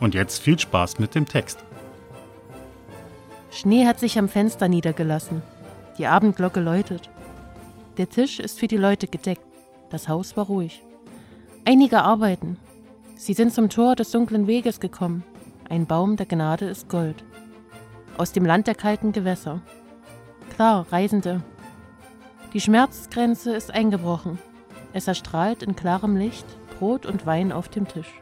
Und jetzt viel Spaß mit dem Text. Schnee hat sich am Fenster niedergelassen. Die Abendglocke läutet. Der Tisch ist für die Leute gedeckt. Das Haus war ruhig. Einige arbeiten. Sie sind zum Tor des dunklen Weges gekommen. Ein Baum der Gnade ist Gold. Aus dem Land der kalten Gewässer. Klar, Reisende. Die Schmerzgrenze ist eingebrochen. Es erstrahlt in klarem Licht Brot und Wein auf dem Tisch.